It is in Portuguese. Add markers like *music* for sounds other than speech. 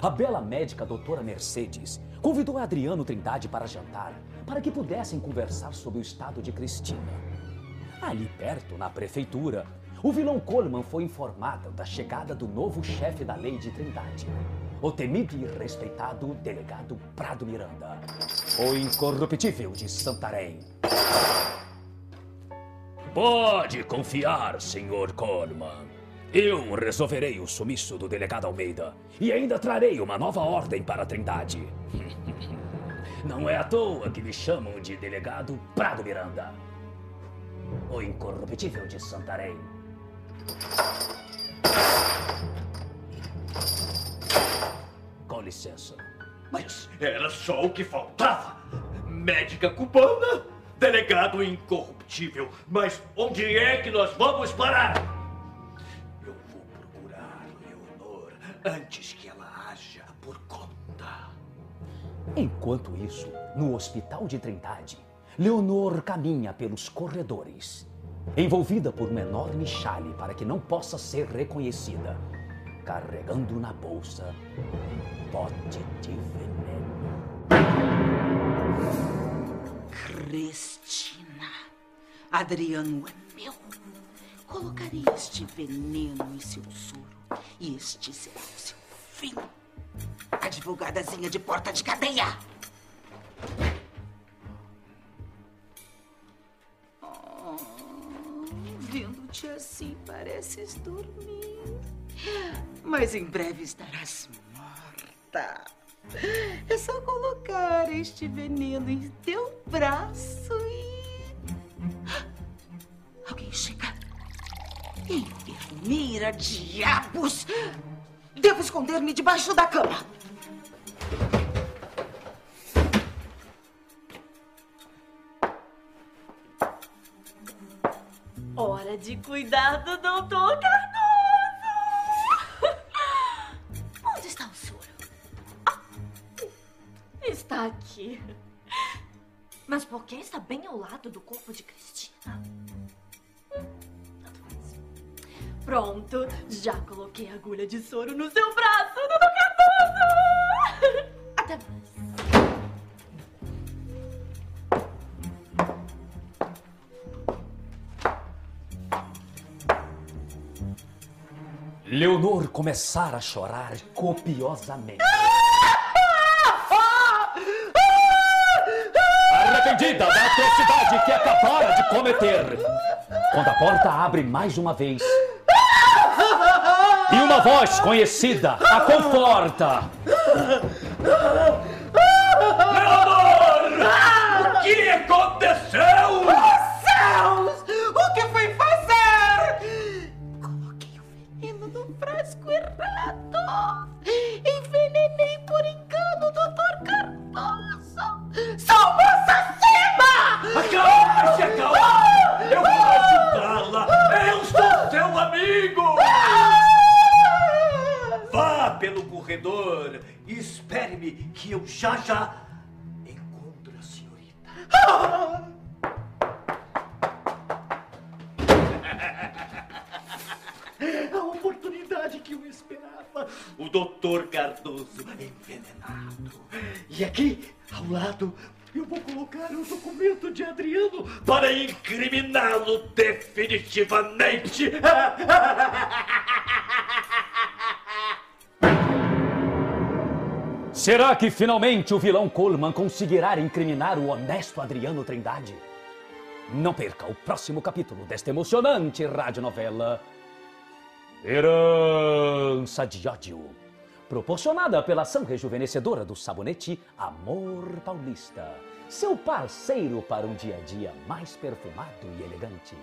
a bela médica doutora Mercedes convidou Adriano Trindade para jantar para que pudessem conversar sobre o estado de Cristina. Ali perto, na prefeitura, o vilão Coleman foi informado da chegada do novo chefe da lei de Trindade, o temido e respeitado delegado Prado Miranda, o incorruptível de Santarém. Pode confiar, senhor Coleman. Eu resolverei o sumiço do delegado Almeida e ainda trarei uma nova ordem para a Trindade. *laughs* Não é à toa que me chamam de delegado Prado Miranda. O incorruptível de Santarém. Com licença. Mas era só o que faltava. Médica cubana, delegado incorruptível. Mas onde é que nós vamos parar? Antes que ela haja por conta. Enquanto isso, no hospital de Trindade, Leonor caminha pelos corredores, envolvida por um enorme chale para que não possa ser reconhecida, carregando na bolsa um pote de veneno. Cristina, Adriano é meu. Colocarei este veneno em seu soro este será o seu fim. Advogadazinha de porta de cadeia. Oh, Vendo-te assim, pareces dormir. Mas em breve estarás morta. É só colocar este veneno em teu braço e. Alguém chega. Enfermeira, diabos! Devo esconder-me debaixo da cama. Hora de cuidar do doutor Cardoso! Onde está o soro? Ah, está aqui. Mas por que está bem ao lado do corpo de Cristina? Pronto, já coloquei a agulha de soro no seu braço, doutor Cardoso! Até mais. Leonor começara a chorar copiosamente. Arrependida da atrocidade que acabara de cometer. Quando a porta abre mais uma vez. E uma voz conhecida a conforta. Leonor! O que aconteceu? Céus! O que foi fazer? Coloquei o veneno no frasco errado. Envenenei por engano o Dr. Cardoso. Sou uma assassina! Acalme-se, acalme! Eu vou ajudá-la! Eu sou seu amigo! Pelo corredor espere-me que eu já já encontro a senhorita. *laughs* A oportunidade que eu esperava. O doutor Cardoso envenenado. E aqui, ao lado, eu vou colocar o documento de Adriano para incriminá-lo definitivamente. *laughs* Será que finalmente o vilão Coleman conseguirá incriminar o honesto Adriano Trindade? Não perca o próximo capítulo desta emocionante radionovela Herança de Ódio, proporcionada pela ação rejuvenescedora do sabonete Amor Paulista, seu parceiro para um dia a dia mais perfumado e elegante.